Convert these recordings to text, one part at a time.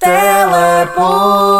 Teleponto.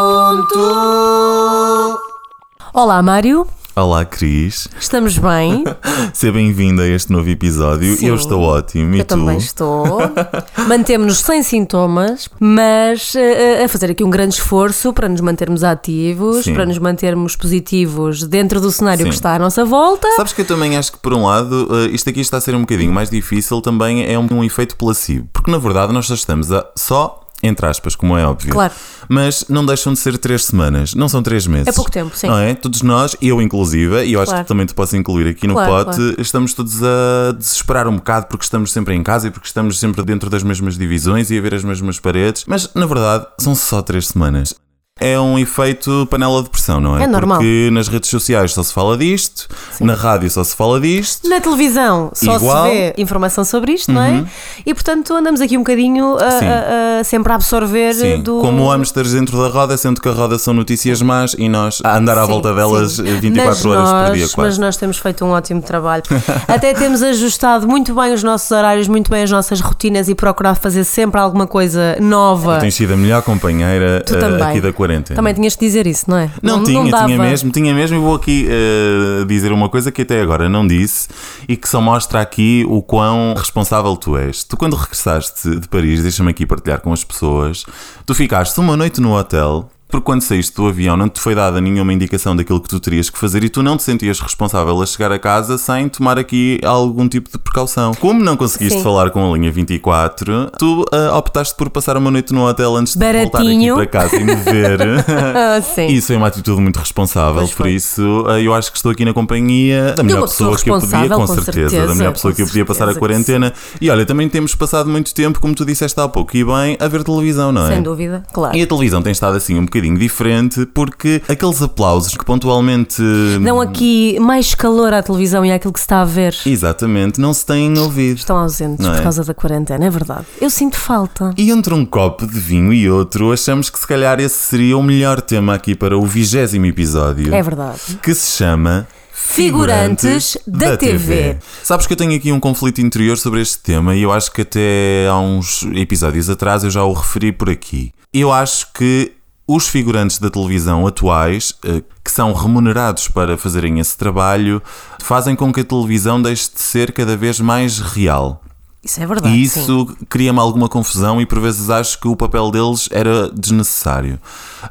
Olá, Mário. Olá, Cris. Estamos bem? Seja bem-vindo a este novo episódio. Sim. Eu estou ótimo. E Eu tu? também estou. Mantemos-nos sem sintomas, mas eh, a fazer aqui um grande esforço para nos mantermos ativos, Sim. para nos mantermos positivos dentro do cenário Sim. que está à nossa volta. Sabes que eu também acho que, por um lado, eh, isto aqui está a ser um bocadinho mais difícil, também é um, um efeito placebo. Porque, na verdade, nós só estamos a, só, entre aspas, como é óbvio. Claro. Mas não deixam de ser três semanas, não são três meses. É pouco tempo, sim. Não é? Todos nós, eu inclusive, e eu acho Claro. que também te posso incluir aqui no Claro, pote, claro. estamos todos a desesperar um bocado porque estamos sempre em casa e porque estamos sempre dentro das mesmas divisões e a ver as mesmas paredes. Mas, na verdade, são só três semanas. É um efeito panela de pressão, não é? É normal. Porque nas redes sociais só se fala disto, na rádio só se fala disto. Na televisão só Igual. se vê informação sobre isto, não é? E portanto andamos aqui um bocadinho a- Sim. a- a- sempre a absorver Sim, do. como hamsters dentro da roda, sendo que a roda são notícias más e nós a andar à Sim, volta delas sim. eh, 24 Mas horas por nós- dia, Mas quase. nós temos feito um ótimo trabalho. Até temos ajustado muito bem os nossos horários, muito bem as nossas rotinas e procurado fazer sempre alguma coisa nova. Tens sido a melhor companheira Tu também. aqui da quarentena. Também tinhas de dizer isso, não é? Não, tinha, dava. tinha mesmo, tinha mesmo. E vou aqui eh, dizer uma coisa que até agora não disse e que só mostra aqui o quão responsável tu és. Tu, quando regressaste de Paris, deixa-me aqui partilhar com as pessoas, tu ficaste uma noite no hotel. Porque quando saíste do avião não te foi dada nenhuma indicação daquilo que tu terias que fazer e tu não te sentias responsável a chegar a casa sem tomar aqui algum tipo de precaução. Como não conseguiste Sim. falar com a linha 24, tu ah, optaste por passar uma noite no hotel antes de voltar aqui Baratinho. para casa e me ver. Ah, sim. Isso é uma atitude muito responsável, por isso eh, eu acho que estou aqui na companhia da melhor pessoa, que eu podia, com, com certeza, certeza, da melhor pessoa que eu podia passar a quarentena. E olha, também temos passado muito tempo, como tu disseste há pouco, e bem, a ver televisão, não é? Sem dúvida, claro. E a televisão tem estado assim um bocadinho diferente porque aqueles aplausos que pontualmente. Dão aqui mais calor à televisão e àquilo que se está a ver. Exatamente, não se têm ouvido. Estão ausentes Não por é? causa da quarentena, é verdade. Eu sinto falta. E entre um copo de vinho e outro, achamos que se calhar esse seria o melhor tema aqui para o vigésimo episódio. É verdade. que se chama Figurantes da TV. Sabes que eu tenho aqui um conflito interior sobre este tema e eu acho que até há uns episódios atrás eu já o referi por aqui. Eu acho que os figurantes da televisão atuais, eh, que são remunerados para fazerem esse trabalho, fazem com que a televisão deixe de ser cada vez mais real. Isso é verdade. E isso cria-me alguma confusão e por vezes acho que o papel deles era desnecessário.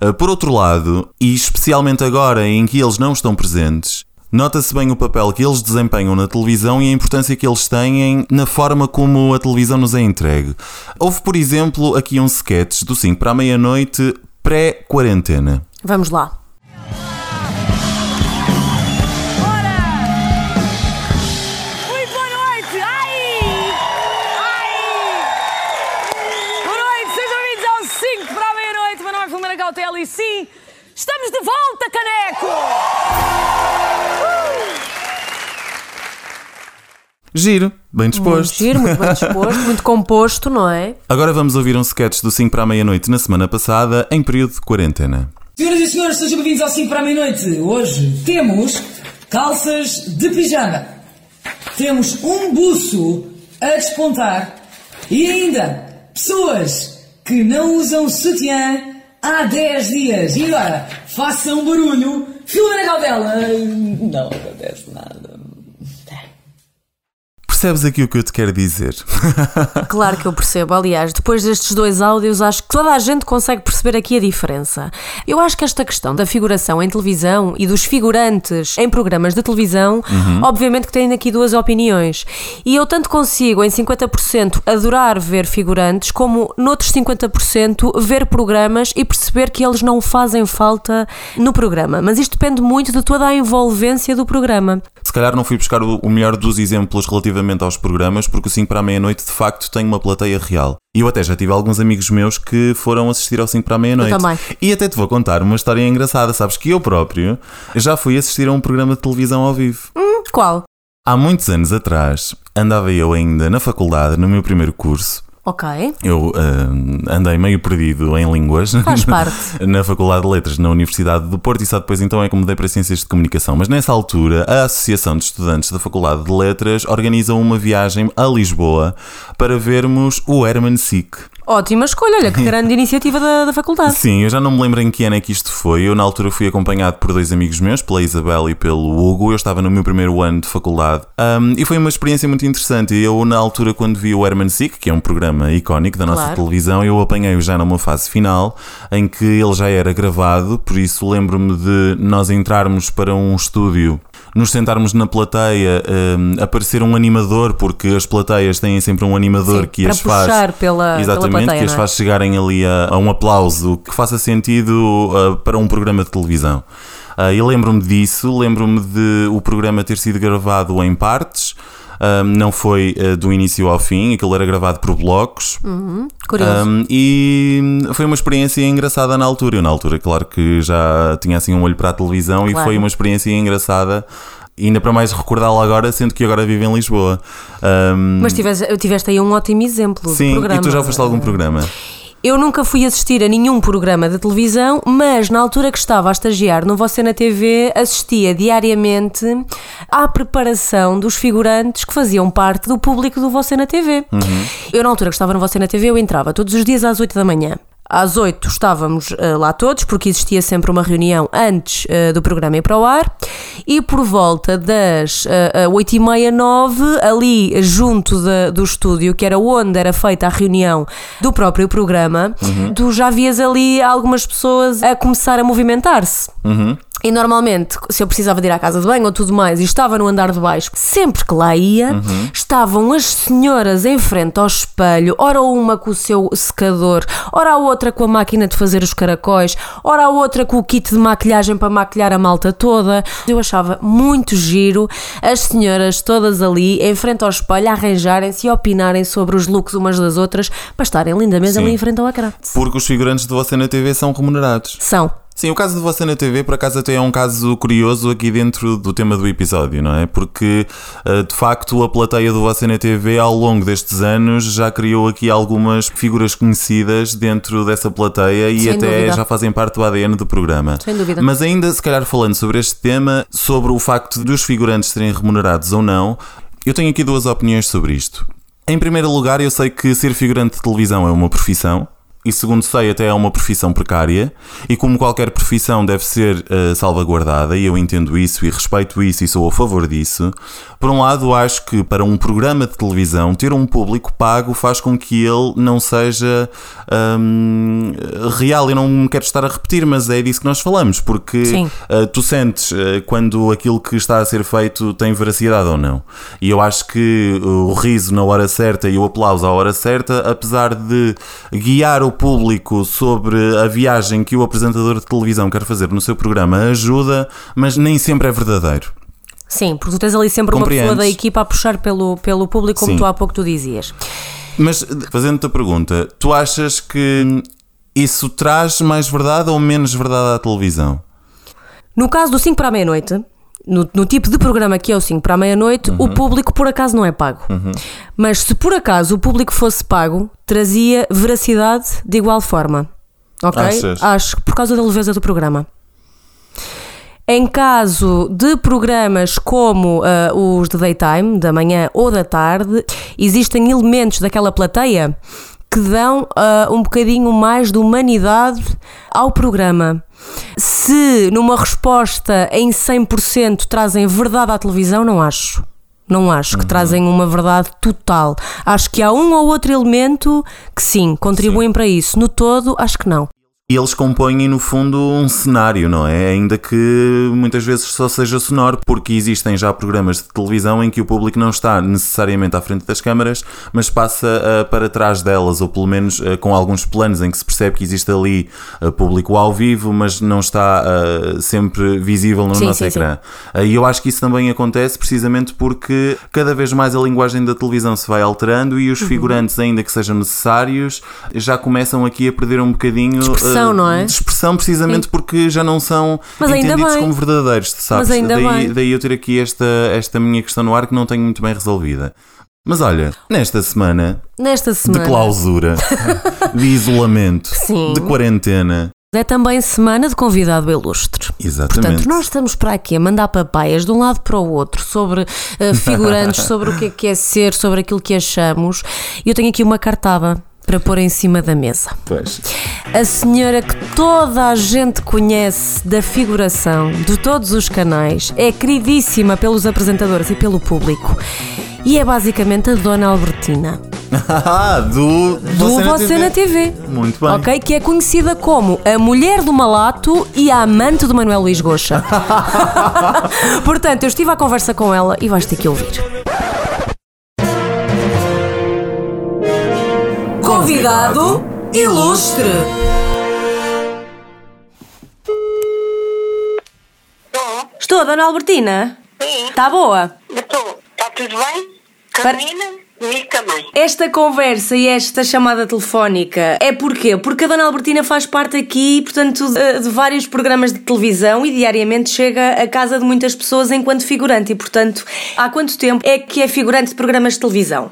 Uh, Por outro lado, e especialmente agora em que eles não estão presentes, nota-se bem o papel que eles desempenham na televisão e a importância que eles têm na forma como a televisão nos é entregue. Houve, por exemplo, aqui um sketch do 5 para a meia-noite pré-quarentena. Vamos lá. Muito boa noite! Ai! Ai! Boa noite, sejam bem-vindos ao 5 para a meia-noite. Meu nome é Cautela e sim, estamos de volta, caneco! Giro, bem Muito disposto. giro, muito bem disposto, muito composto, não é? Agora vamos ouvir um sketch do 5 para a meia-noite na semana passada, em período de quarentena. Senhoras e senhores, sejam bem-vindos ao 5 para a meia-noite. Hoje temos calças de pijama. Temos um buço a despontar. E ainda, pessoas que não usam sutiã há 10 dias. E agora, façam barulho. Filomena Cautela. Não acontece nada. Percebes aqui o que eu te quero dizer? Claro que eu percebo. Aliás, depois destes dois áudios, acho que toda a gente consegue perceber aqui a diferença. Eu acho que esta questão da figuração em televisão e dos figurantes em programas de televisão, obviamente que têm aqui duas opiniões. E eu tanto consigo, em 50%, adorar ver figurantes, como noutros 50%, ver programas e perceber que eles não fazem falta no programa. Mas isto depende muito de toda a envolvência do programa. Se calhar não fui buscar o melhor dos exemplos relativamente aos programas, porque o 5 para a meia-noite de facto tem uma plateia real. E eu até já tive alguns amigos meus que foram assistir ao 5 para a meia-noite. E até te vou contar uma história engraçada. Sabes que eu próprio já fui assistir a um programa de televisão ao vivo. Qual? Há muitos anos atrás, andava eu ainda na faculdade, no meu primeiro curso. Ok. Eu ah, andei meio perdido em línguas Faz parte. na Faculdade de Letras na Universidade do Porto e só depois então é que mudei para Ciências de Comunicação. Mas nessa altura, a Associação de Estudantes da Faculdade de Letras organiza uma viagem a Lisboa para vermos o Herman Sick. Ótima escolha, olha que grande iniciativa da, da faculdade. Sim, eu já não me lembro em que ano é que isto foi. Eu, na altura, fui acompanhado por dois amigos meus, pela Isabel e pelo Hugo. Eu estava no meu primeiro ano de faculdade um, e foi uma experiência muito interessante. Eu, na altura, quando vi o Herman Sick, que é um programa icónico da nossa Claro. televisão, eu apanhei-o já numa fase final em que ele já era gravado. Por isso, lembro-me de nós entrarmos para um estúdio. Nos sentarmos na plateia, um, aparecer um animador, porque as plateias têm sempre um animador Sim, que as faz. puxar pela- pela Exatamente, plateia, que as é? faz chegarem ali a, a um aplauso que faça sentido uh, para um programa de televisão. Uh, e lembro-me disso, lembro-me de o programa ter sido gravado em partes, um, não foi uh, do início ao fim, aquilo era gravado por blocos. Curioso. Um, e foi uma experiência engraçada na altura. Eu, na altura, claro que já tinha assim um olho para a televisão e Claro. foi uma experiência engraçada. E ainda para mais recordá-la agora, sendo que agora vivo em Lisboa. Um, Mas tiveste, tiveste aí um ótimo exemplo sim, de programa. e tu já foste a algum programa? Eu nunca fui assistir a nenhum programa de televisão, mas na altura que estava a estagiar no Você na TV, assistia diariamente à preparação dos figurantes que faziam parte do público do Você na TV. Eu, na altura que estava no Você na TV, eu entrava todos os dias às 8 da manhã. Às 8 estávamos eh, lá todos, porque existia sempre uma reunião antes eh, do programa ir para o ar, e por volta das uh, 8 e meia, 9, ali junto da- do estúdio, que era onde era feita a reunião do próprio programa, tu já vias ali algumas pessoas a começar a movimentar-se. E normalmente, se eu precisava de ir à casa de banho ou tudo mais e estava no andar de baixo, sempre que lá ia, estavam as senhoras em frente ao espelho, ora uma com o seu secador, ora a outra com a máquina de fazer os caracóis, ora a outra com o kit de maquilhagem para maquilhar a malta toda. Eu achava muito giro as senhoras todas ali em frente ao espelho a arranjarem-se e opinarem sobre os looks umas das outras para estarem lindamente Sim. ali em frente ao ecrã. Porque os figurantes de você na TV são remunerados. São. Sim, o caso de você na TV, por acaso, até é um caso curioso aqui dentro do tema do episódio, não é? Porque, eh, de facto, a plateia do você na TV, ao longo destes anos, já criou aqui algumas figuras conhecidas dentro dessa plateia e Sem até dúvida. já fazem parte do ADN do programa. Sem dúvida. Mas ainda, se calhar, falando sobre este tema, sobre o facto dos figurantes serem remunerados ou não, eu tenho aqui duas opiniões sobre isto. Em primeiro lugar, eu sei que ser figurante de televisão é uma profissão. E segundo sei, até é uma profissão precária. E como qualquer profissão deve ser eh, salvaguardada, e eu entendo isso e respeito isso e sou a favor disso. Por um lado, acho que para um programa de televisão, ter um público pago faz com que ele não seja hum, real. Eu não me quero estar a repetir, mas é disso que nós falamos. Porque. Uh, tu sentes uh, quando aquilo que está a ser feito tem veracidade ou não. E eu acho que o riso na hora certa e o aplauso à hora certa, apesar de guiar o público sobre a viagem que o apresentador de televisão quer fazer no seu programa, ajuda, mas nem sempre é verdadeiro. Sim, porque tu tens ali sempre uma pessoa da equipa a puxar pelo, pelo público, como Sim. tu há pouco tu dizias. Mas fazendo-te a pergunta, tu achas que isso traz mais verdade ou menos verdade à televisão? No caso do 5 para a meia-noite, no, no tipo de programa que é o 5 para a meia-noite, Uhum. o público por acaso não é pago. Mas se por acaso o público fosse pago, trazia veracidade de igual forma. Ok? Achas? Acho que por causa da leveza do programa. Em caso de programas como ah, os de daytime, da manhã ou da tarde, existem elementos daquela plateia que dão ah, um bocadinho mais de humanidade ao programa. Se numa resposta em 100% trazem verdade à televisão, não acho. Não acho que trazem uma verdade total. Acho que há um ou outro elemento que sim, contribuem para isso. No todo, acho que não. E eles compõem, no fundo, um cenário, não é? Ainda que muitas vezes só seja sonoro, porque existem já programas de televisão em que o público não está necessariamente à frente das câmaras, mas passa ah, para trás delas, ou pelo menos ah, com alguns planos em que se percebe que existe ali ah, público ao vivo, mas não está sempre visível no Sim, nosso sim, ecrã. Ah, E eu acho que isso também acontece precisamente porque cada vez mais a linguagem da televisão se vai alterando e os figurantes, ainda que sejam necessários, já começam aqui a perder um bocadinho Expressão, não é? de expressão precisamente porque já não são Mas entendidos como verdadeiros, sabes? Mas ainda daí, bem. daí eu ter aqui esta, esta minha questão no ar que não tenho muito bem resolvida. Mas olha, nesta semana Nesta semana. de clausura, de isolamento, Sim. de quarentena, É também semana de convidado ilustre. exatamente. Portanto, nós estamos para aqui a mandar papaias de um lado para o outro sobre eh, figurantes, sobre o que é que é ser, sobre aquilo que achamos. E eu tenho aqui uma cartada para pôr em cima da mesa. Pois. A senhora que toda a gente conhece da figuração de todos os canais, é queridíssima pelos apresentadores e pelo público. E é basicamente a Dona Albertina, do do Você na TV. Muito bem. Ok? Que é conhecida como a mulher do Malato e a amante do Manuel Luís Goxa. Portanto, eu estive à conversa com ela e vais ter que ouvir. Convidado ilustre. Estou, Estou, Dona Albertina. sim, Está boa? estou. Está tudo bem? Para- Carolina, também. Esta conversa e esta chamada telefónica é porquê? Porque a Dona Albertina faz parte aqui, portanto, de, de vários programas de televisão e diariamente chega à casa de muitas pessoas enquanto figurante. E, portanto, há quanto tempo é que é figurante de programas de televisão?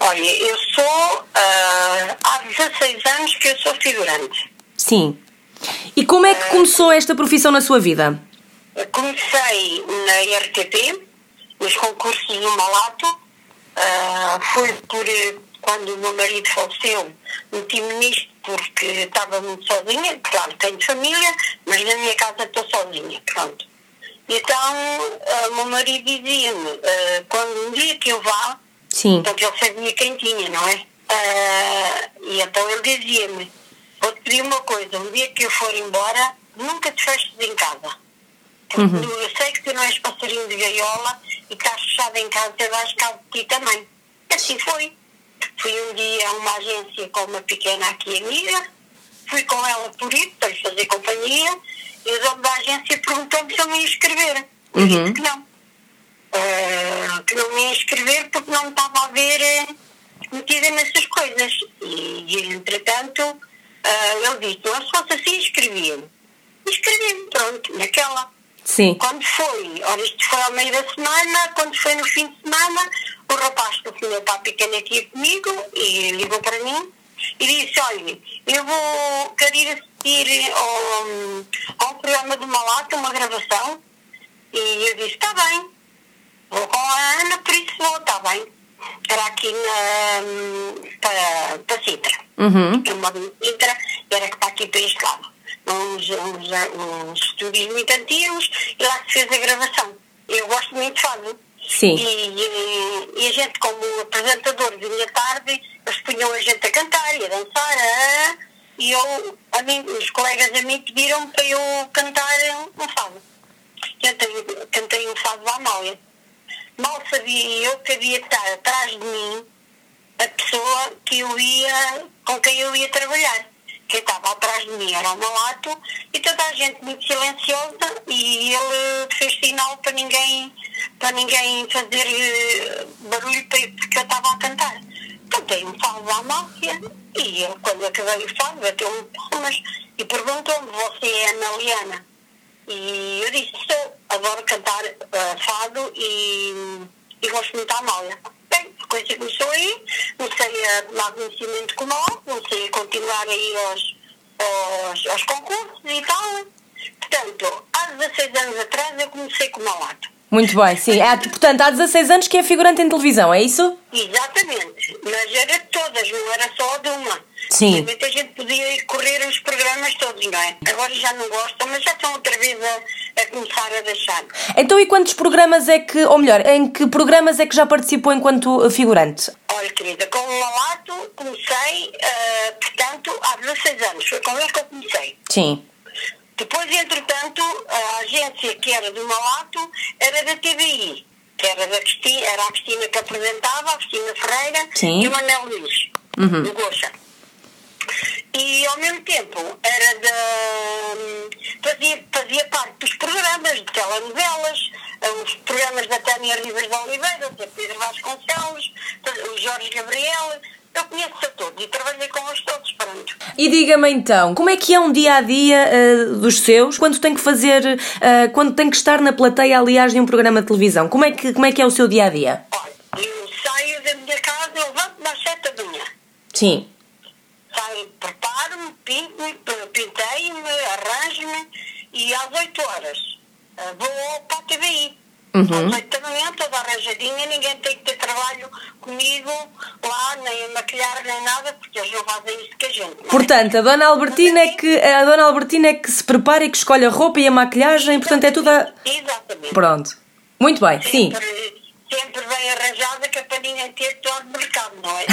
Olha, eu sou, ah, há 16 anos que eu sou figurante. Sim. E como é que começou esta profissão na sua vida? Comecei na RTP, nos concursos do Malato. Ah, foi por quando o meu marido faleceu, meti-me nisto porque estava muito sozinha. Claro, tenho família, mas na minha casa estou sozinha. Pronto. Então, ah, o meu marido dizia-me, ah, quando um dia que eu vá, Sim. Portanto, ele sabia quem tinha, não é? Ah, e então ele dizia-me: Vou-te pedir uma coisa, um dia que eu for embora, nunca te feches em casa. Porque eu sei que tu não és passarinho de gaiola e estás fechado em casa, eu vais cá de ti também. E assim foi. Fui um dia a uma agência com uma pequena aqui amiga, fui com ela por isso, para lhe fazer companhia, e o dono da agência perguntou-me se eu me ia inscrever. Eu disse que não. Eh, que não me ia inscrever porque não me estava a ver eh, metida nessas coisas. E, e, entretanto, eh, ele disse, não se fosse assim, inscrevia-me. Inscrevi-me, pronto, naquela. Sim. Quando foi, ora isto foi ao meio da semana, quando foi no fim de semana, o rapaz que tinha para a aqui comigo e ligou para mim e disse, olha, eu vou querer ir assistir ao, ao programa do Malato, uma gravação, e eu disse, está bem, vou com a Ana, por isso vou, está bem. Era aqui na, para, para Sintra. Uhum. Eu moro em Sintra, e era que está aqui para este lado. Uns, uns, uns estúdios muito antigos, e lá se fez a gravação. Eu gosto muito de fado. Sim. E, e- e a gente, como apresentador, vinha tarde, eles punham a gente a cantar e a dançar, ah, e eu, a mim, os colegas a mim pediram para eu cantar um fado. Cantei, cantei um fado à Amália. Mal sabia eu que havia de estar atrás de mim a pessoa que eu ia, com quem eu ia trabalhar. Quem estava atrás de mim era o Malato e toda a gente muito silenciosa e ele fez sinal para ninguém, para ninguém fazer eh, barulho porque eu estava a cantar. Cantei um fado à máfia e ele, quando acabei o fado, bateu-me palmas e perguntou-me, você é Ana Liana? E eu disse, sou, adoro cantar eh, fado e, e gosto muito da Amália. Bem, a coisa começou aí, comecei a tomar conhecimento com nós, comecei a continuar aí aos, aos, aos concursos e tal. Portanto, há 16 anos atrás eu comecei com Malato. Muito bem, sim. Há, portanto, há 16 anos que é figurante em televisão, é isso? Exatamente, mas era de todas, não era só de uma. Sim. Realmente a gente podia ir correr os programas todos, não é? Agora já não gostam, mas já estão outra vez a, a começar a deixar. Então, e quantos programas é que, ou melhor, em que programas é que já participou enquanto uh, figurante? Olha, querida, com o Malato comecei, ah, portanto, há 16 anos. Foi com ele que eu comecei. Sim. Depois, entretanto, a agência que era do Malato era da TVI, que era, da Cristina, era a Cristina que apresentava, a Cristina Ferreira Sim. e o Manel Luís, do Goxa. E ao mesmo tempo era da. fazia, fazia parte dos programas de telenovelas, os programas da Tânia Rivas de Oliveira, o Pedro Vasconcelos, o Jorge Gabriel. Eu conheço a todos e trabalhei com eles todos, pronto. E diga-me então, como é que é um dia a dia uh, dos seus quando tem que fazer, uh, quando tem que estar na plateia, aliás, de um programa de televisão? Como é que, como é, que é o seu dia a dia? Olha, eu saio da minha casa, eu levanto-me às sete da manhã. Sim. Saio, preparo-me, pinto-me, penteio-me, arranjo-me e às 8 horas eh, vou para a TVI. Oito da manhã, toda arranjadinha, ninguém tem que ter trabalho comigo lá, nem a maquilhar, nem nada, porque eles não fazem isso que a gente. não é? Portanto, a Dona Albertina é que, a Dona Albertina é que se prepara e que escolhe a roupa e a maquilhagem, portanto é tudo a... Exatamente. Pronto. Muito bem, sim. Sempre, sempre bem arranjada, que é para ninguém ter todo de mercado, não é?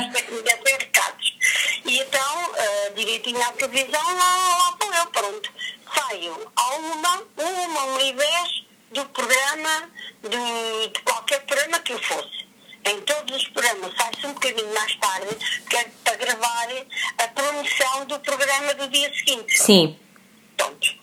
Sempre que ninguém tem recados. E então, ah, direitinho à televisão, lá, lá vou eu, pronto. Saio a uma, uma, uma e dez do programa, de, de qualquer programa que eu fosse. Em todos os programas, sai-se um bocadinho mais tarde, que é para gravar a promoção do programa do dia seguinte. Sim. Pronto.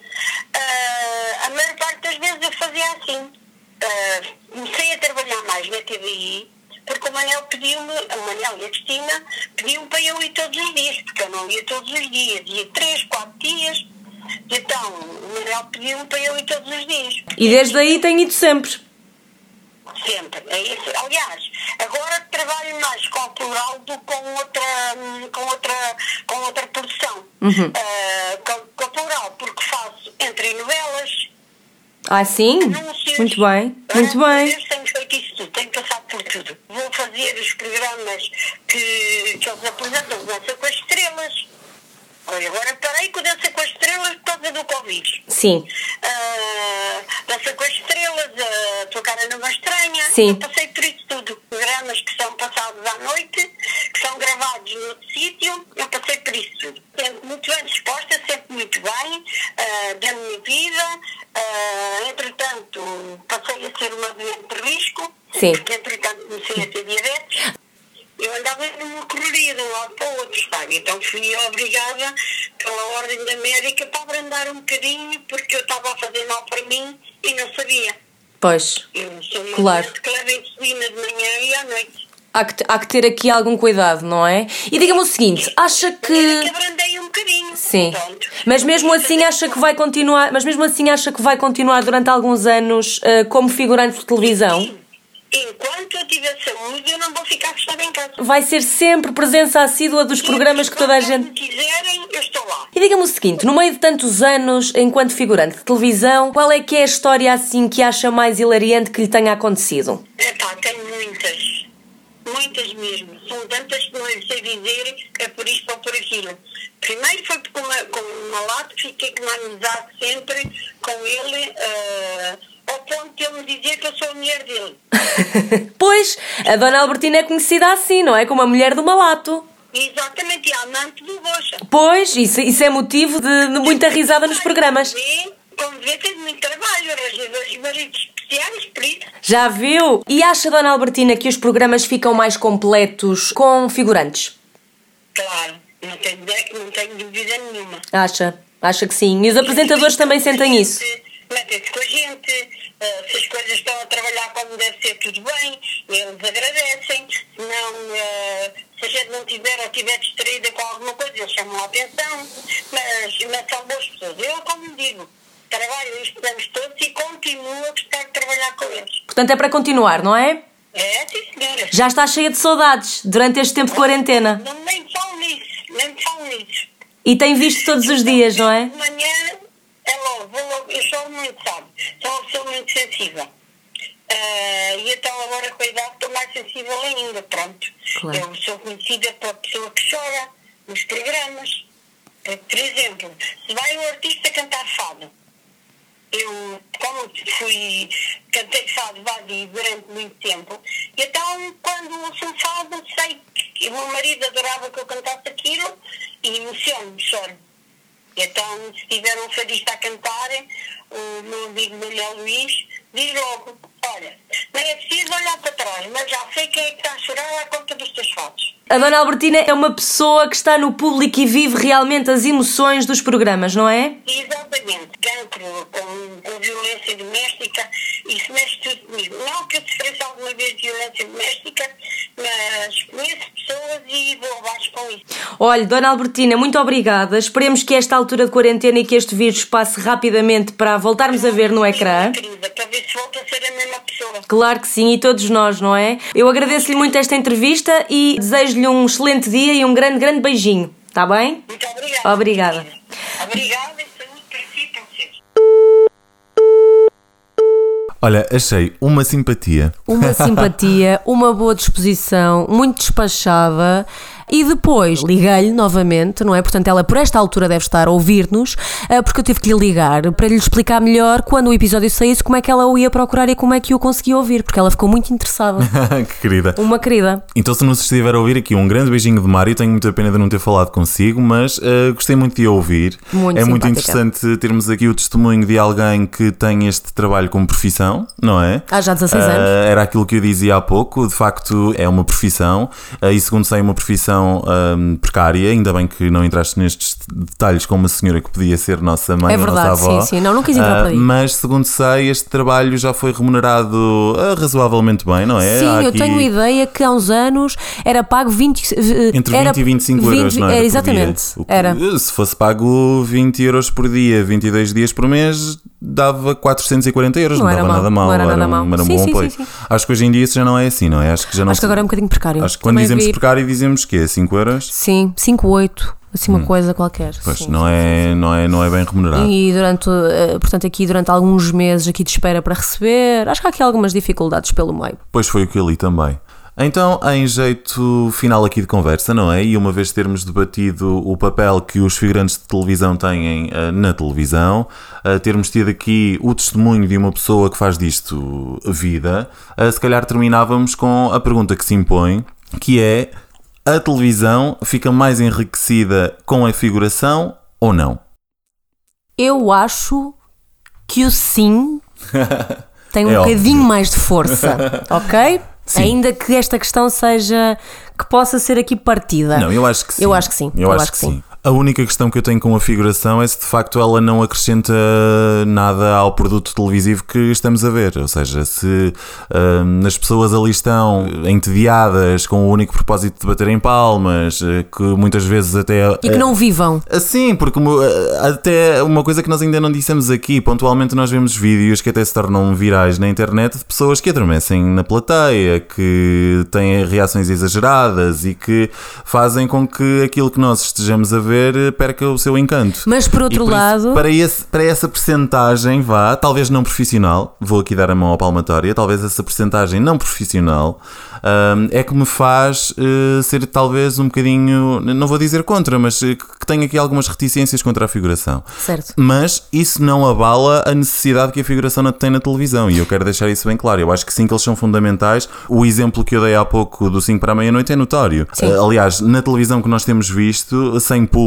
Ah, a maior parte das vezes eu fazia assim. Ah, comecei a trabalhar mais na TVI, porque o Manel pediu-me, o Manel e a Cristina pediam para eu ir todos os dias, porque eu não ia todos os dias, ia três, quatro dias. Então, o Manel pediu-me para eu ir todos os dias. E desde aí tem ido sempre. Sempre, é isso. Aliás, agora trabalho mais com o plural do que com outra, com outra, com outra produção. Ah, com, com o plural, porque faço entre novelas, Ah, sim? anúncios. Muito bem, muito Ah, bem. Tenho feito isso tudo, tenho passado por tudo. Vou fazer os programas que, que eles apresentam, Dança com as Estrelas. Olha, agora parei com Dança com as Estrelas por causa do Covid. Sim. Ah, Dança com as Estrelas, a Tua Cara Numa Estranha. Sim. Eu passei por isso tudo. Programas que são passados à noite, que são gravados no sítio, eu passei por isso tudo. Sempre muito bem disposta, sempre muito bem, ah, da minha vida. Ah, entretanto, passei a ser uma doente de risco. Sim. Porque, entretanto, comecei a ter diabetes. Eu andava numa correria de um lado para o outro, sabe? Então fui obrigada pela ordem da médica para abrandar um bocadinho porque eu estava a fazer mal para mim e não sabia. Pois. Eu sou uma Claro. que leva insulina de manhã e à noite. Há que, há que ter aqui algum cuidado, não é? E diga-me o seguinte, acha que que. abrandei um bocadinho. Sim. Pronto. Mas mesmo assim acha que vai continuar. Mas mesmo assim acha que vai continuar durante alguns anos eh, como figurante de televisão? Sim. Enquanto eu tiver saúde, eu não vou ficar fechada em casa. Vai ser sempre presença assídua dos programas que toda a gente. quiserem, eu estou lá. E diga-me o seguinte, no meio de tantos anos enquanto figurante de televisão, qual é que é a história assim que acha mais hilariante que lhe tenha acontecido? Epá, tenho muitas. Muitas mesmo. São tantas que não sei dizer, é por isto ou por aquilo. Primeiro foi porque uma, com uma lata fiquei com uma amizade sempre com ele, ah, ao ponto de ele me dizer que eu sou a mulher dele. Pois, a Dona Albertina é conhecida assim, não é? Como a mulher do malato. Exatamente, e a amante do Rocha. Pois, isso, isso é motivo de, de muita risada nos programas. Como vê, tem muito trabalho, dois maridos especiais, por isso. Já viu? E acha, Dona Albertina, que os programas ficam mais completos com figurantes? Claro, não tenho, ideia- não tenho dúvida nenhuma. Acha? Acha que sim. E os apresentadores também sentem isso. Metem-se com a gente, eh, se as coisas estão a trabalhar como deve ser, tudo bem, eles agradecem. Se não, eh, se a gente não tiver ou estiver distraída com alguma coisa, eles chamam a atenção. Mas, mas são boas pessoas. Eu, como digo, trabalho estes anos todos e continuo a gostar de trabalhar com eles. Portanto, é para continuar, não é? É, sim, senhora. Já está cheia de saudades durante este tempo de quarentena. Não, nem falo nisso, nem falo nisso. E tem visto todos os dias, não é? De manhã é logo, vou logo, eu sou muito, sabe? Sou uma pessoa muito sensível. Ah, e então agora com a idade estou mais sensível ainda, pronto. Claro. Eu sou conhecida pela pessoa que chora nos programas. Por exemplo, se vai um artista cantar fado, eu, como fui, cantei fado vazio durante muito tempo, e então quando ouço um fado, sei que o meu marido adorava que eu cantasse aquilo e emociono-me, choro. Então, se tiver um fadista a cantar, o meu amigo Manuel Luís diz logo, olha, nem é preciso olhar para trás, mas já sei quem é que está a chorar à conta dos teus fados. A Dona Albertina é uma pessoa que está no público e vive realmente as emoções dos programas, não é? Exatamente, cancro com, com violência doméstica, isso mexe tudo comigo. Não que eu sofresse alguma vez de violência doméstica, mas conheço pessoas e vou abaixo com isso. Olha, Dona Albertina, muito obrigada. Esperemos que esta altura de quarentena e que este vírus passe rapidamente para voltarmos a ver no ecrã. Querida, para ver se volta a ser a mesma pessoa. Claro que sim, e todos nós, não é? Eu agradeço-lhe muito esta entrevista e desejo-lhe um excelente dia e um grande, grande beijinho. Está bem? Muito obrigada. Obrigada. Obrigada e saúde para si e para vocês. Olha, achei uma simpatia. Uma simpatia, uma boa disposição, muito despachada. E depois liguei-lhe novamente, não é? Portanto, ela por esta altura deve estar a ouvir-nos, eh, porque eu tive que lhe ligar para lhe explicar melhor quando o episódio saísse como é que ela o ia procurar e como é que o conseguia ouvir, porque ela ficou muito interessada. que querida. Uma querida. Então, se não se estiver a ouvir aqui, um grande beijinho de Mário. Tenho muita pena de não ter falado consigo, mas uh, gostei muito de a ouvir. Muito é muito simpática. interessante termos aqui o testemunho de alguém que tem este trabalho como profissão, não é? Há já 16 Uh, anos. Era aquilo que eu dizia há pouco, de facto é uma profissão, uh, e segundo sei, uma profissão um, precária. Ainda bem que não entraste nestes detalhes com uma senhora que podia ser nossa mãe É ou verdade, nossa avó. sim, sim. Não, não quis entrar por aí. Uh, Mas segundo sei, este trabalho já foi remunerado uh, razoavelmente bem, não é? Sim, Há eu aqui- tenho ideia que há uns anos era pago 20. eh, Entre era 20 e 25 euros, 20 não era? é, exatamente. O que- Era. Se fosse pago 20 euros por dia, 22 dias por mês, dava 440 euros. Não Não, dava mau, nada mal. não era nada um- mau. Era um Sim, bom sim, apoio. sim, sim. Acho que hoje em dia isso já não é assim, não é? Acho que já não Acho que agora é um bocadinho precário. Acho que quando Também dizemos vi- precário dizemos que é 5 euros. Sim, 5, 8, assim uma coisa qualquer. Hum. Pois sim, não, sim, é, não, é, não é bem remunerado. E durante, eh, portanto, aqui durante alguns meses aqui de espera para receber, acho que há aqui algumas dificuldades pelo meio. Pois foi o que eu li também. Então, em jeito final aqui de conversa, não é? E uma vez termos debatido o papel que os figurantes de televisão têm eh, na televisão, eh, termos tido aqui o testemunho de uma pessoa que faz disto vida, eh, se calhar terminávamos com a pergunta que se impõe, que é: a televisão fica mais enriquecida com a figuração ou não? Eu acho que o sim tem um É óbvio. bocadinho mais de força, ok? Ainda que esta questão seja que possa ser aqui partida. Não, eu acho que sim. Eu acho que sim, Eu, acho, que, sim. A única questão que eu tenho com a figuração é se de facto ela não acrescenta nada ao produto televisivo que estamos a ver. Ou seja, se hum, as pessoas ali estão entediadas com o único propósito de baterem palmas, eh, que muitas vezes até. E que não vivam. Assim, porque mo- até uma coisa que nós ainda não dissemos aqui, pontualmente nós vemos vídeos que até se tornam virais na internet de pessoas que adormecem na plateia, que têm reações exageradas e que fazem com que aquilo que nós estejamos a ver perca o seu encanto. Mas por outro isso, lado, para, esse, para essa percentagem, vá, talvez não profissional, vou aqui dar a mão à palmatória, talvez essa percentagem não profissional hum, é que me faz eh, ser talvez um bocadinho, não vou dizer contra, mas eh, que tenho aqui algumas reticências contra a figuração. certo. Mas isso não abala a necessidade que a figuração tem na televisão e eu quero deixar isso bem claro. Eu acho que sim que eles são fundamentais. O exemplo que eu dei há pouco do 5 para a meia-noite é notório. Eh, Aliás, na televisão que nós temos visto, sem público,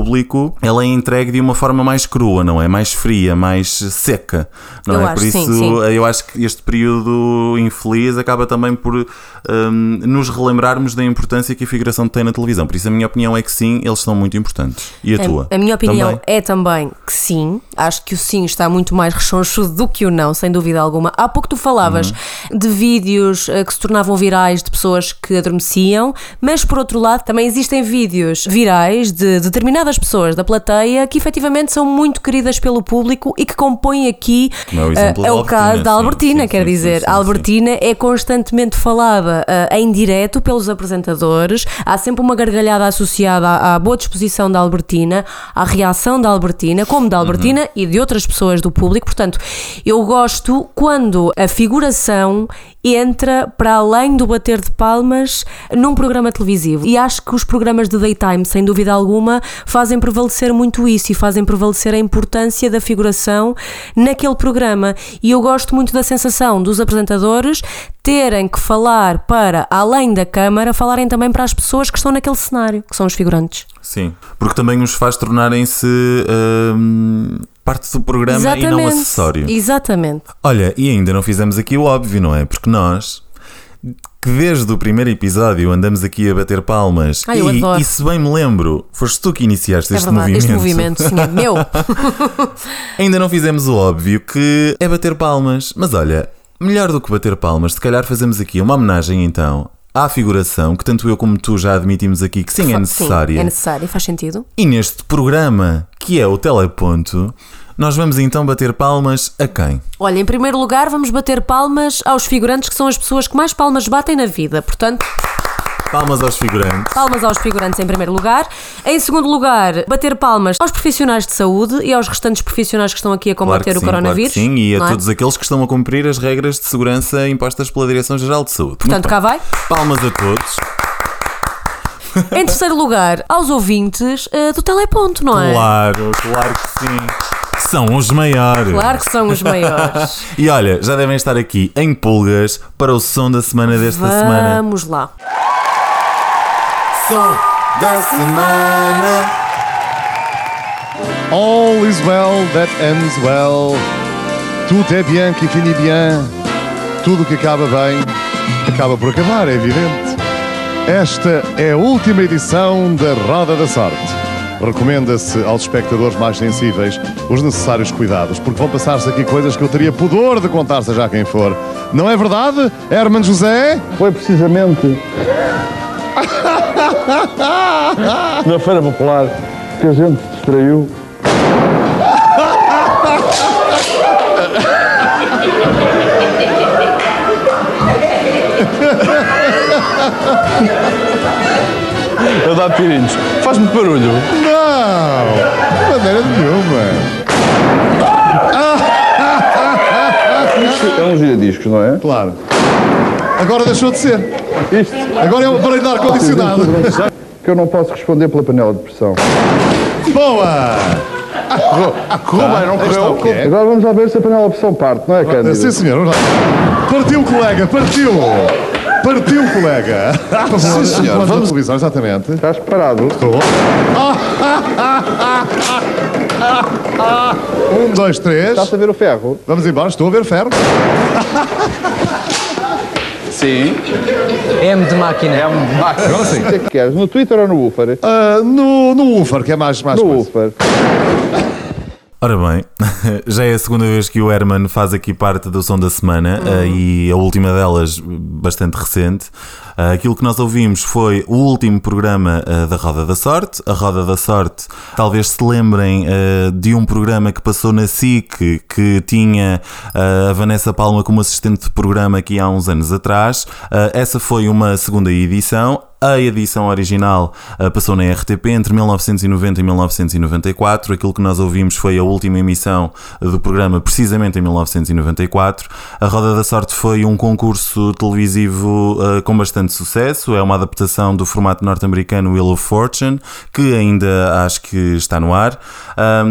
ela é entregue de uma forma mais crua, não é? Mais fria, mais seca. Não Eu é? acho, por isso, sim, sim. eu acho que este período infeliz acaba também por hum, nos relembrarmos da importância que a figuração tem na televisão. Por isso, a minha opinião é que sim, eles são muito importantes. E a, tua? A, a minha opinião Também? é também que sim. Acho que o sim está muito mais rechonchudo do que o não, sem dúvida alguma. Há pouco tu falavas Uhum. de vídeos eh, que se tornavam virais de pessoas que adormeciam, mas por outro lado também existem vídeos virais de determinadas pessoas da plateia que efetivamente são muito queridas pelo público e que compõem aqui é o eh, é caso da Albertina, sim, quer sim, dizer. sim, a. Albertina é constantemente falada eh, em direto pelos apresentadores. Há sempre uma gargalhada associada à, à boa disposição da Albertina, à reação da Albertina, como da Albertina Uhum. e de outras pessoas do público. Portanto, eu gosto quando a figuração entra para além do bater de palmas num programa televisivo. E acho que os programas de daytime, sem dúvida alguma, fazem prevalecer muito isso e fazem prevalecer a importância da figuração naquele programa. E eu gosto muito da sensação dos apresentadores terem que falar para além da câmara, falarem também para as pessoas que estão naquele cenário, que são os figurantes. Sim, porque também os faz tornarem-se hum, parte do programa e não acessório. Exatamente. Olha, e ainda não fizemos aqui o óbvio, não é? Porque nós, que desde o primeiro episódio andamos aqui a bater palmas Ai, e, e se bem me lembro, foste tu que iniciaste É este verdade, movimento. este movimento, sim, é meu. Ainda não fizemos o óbvio que é bater palmas. Mas olha, melhor do que bater palmas, se calhar fazemos aqui uma homenagem então à figuração, que tanto eu como tu já admitimos aqui que sim, é necessária. Sim, é necessário, faz sentido. E neste programa, que é o Teleponto, nós vamos então bater palmas a quem? Olha, em primeiro lugar, vamos bater palmas aos figurantes que são as pessoas que mais palmas batem na vida. Portanto, Palmas aos figurantes. Palmas aos figurantes em primeiro lugar. Em segundo lugar, bater palmas aos profissionais de saúde e aos restantes profissionais que estão aqui a Claro combater que o sim, coronavírus. claro sim, e a é? todos aqueles que estão a cumprir as regras de segurança impostas pela Direção-Geral de Saúde. Portanto, cá vai. Palmas a todos. Em terceiro lugar, aos ouvintes eh, do Teleponto, não é? Claro, claro que sim. São os maiores. Claro que são os maiores. E olha, já devem estar aqui em pulgas para o som da semana desta semana. Vamos lá. Som da semana. All is well that ends well. Tudo é bien que finit bien. Tudo que acaba bem acaba por acabar, é evidente. Esta é a última edição da Roda da Sorte. Recomenda-se aos espectadores mais sensíveis os necessários cuidados, porque vão passar-se aqui coisas que eu teria pudor de contar, seja a quem for. Não é verdade, Herman José? Foi precisamente na Feira Popular que a gente se distraiu. A dar tirinhos. Faz muito barulho. Não, de maneira nenhuma. É um giradiscos, não é? Claro. Agora deixou de ser. Isto. Agora é um aparelho de ar-condicionado. Que eu não posso responder pela panela de pressão. Boa! Correu bem, não o correu? quê? Agora vamos lá ver se a panela de pressão parte, não é, Cândido? Sim, senhor. vamos lá. Partiu, colega, partiu! Partiu, colega! Sim, senhor. Vamos à televisão, exatamente. Estás preparado? Estou. Um, dois, três. Estás a ver o ferro? Vamos embora, estou a ver ferro. Sim. M de máquina. É um máquina. Agora sim. O que é que queres? No Twitter ou no Woofer? Ah, no, no Ufer, que é mais, mais No coisa. Woofer. Ora bem, já é a segunda vez que o Herman faz aqui parte do som da semana Uhum. eh, e a última delas bastante recente. Ah, aquilo que nós ouvimos foi o último programa ah, da Roda da Sorte. A Roda da Sorte, talvez se lembrem de um programa que passou na SIC que tinha a Vanessa Palma como assistente de programa aqui há uns anos atrás. Essa foi uma segunda edição. A edição original uh, passou na RTP entre 1990 e 1994. Aquilo que nós ouvimos foi a última emissão do programa, precisamente em 1994. A Roda da Sorte foi um concurso televisivo uh, com bastante sucesso. É uma adaptação do formato norte-americano Wheel of Fortune, que ainda acho que está no ar.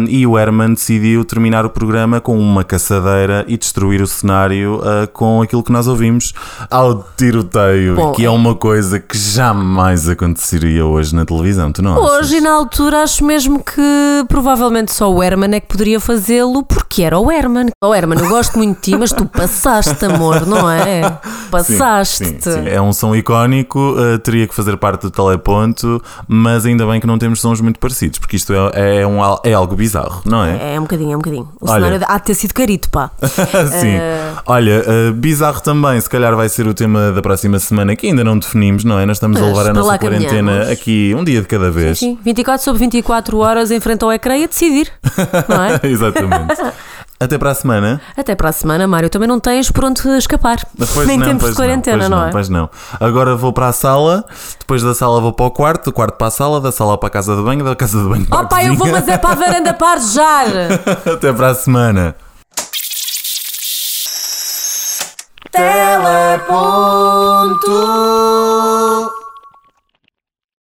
E o Herman decidiu terminar o programa com uma caçadeira e destruir o cenário com aquilo que nós ouvimos ao tiroteio, Bom, que é uma coisa que jamais aconteceria hoje na televisão. Tu não achas? Hoje, na altura, acho mesmo que provavelmente só o Herman é que poderia fazê-lo porque era o Herman. Oh, Herman, eu gosto muito de ti, mas tu passaste, amor, não é? Sim. É um som icónico, uh, teria que fazer parte do teleponto, mas ainda bem que não temos sons muito parecidos, porque isto é, é, um, é algo bizarro, não é? É um bocadinho, é um bocadinho. O Olha. cenário há de ter sido carito, pá. Sim. Olha, uh, bizarro também, se calhar vai ser o tema da próxima semana, que ainda não definimos, não é? Nós estamos a Mas levar a para nossa quarentena caminhamos. aqui um dia de cada vez. Sim, 24 sobre 24 horas em frente ao ecrã e a decidir, não é? Exatamente. Até para a semana. Até para a semana, Mário. Também não tens por onde escapar. Pois Nem não, tempos pois de quarentena, pois não, é? Pois não. Agora vou para a sala, depois da sala vou para o quarto, do quarto para a sala, da sala para a casa de banho, da casa de banho para Oh, a pá, eu vou, mas é para a varanda para arjar. Até para a semana. Teleponto.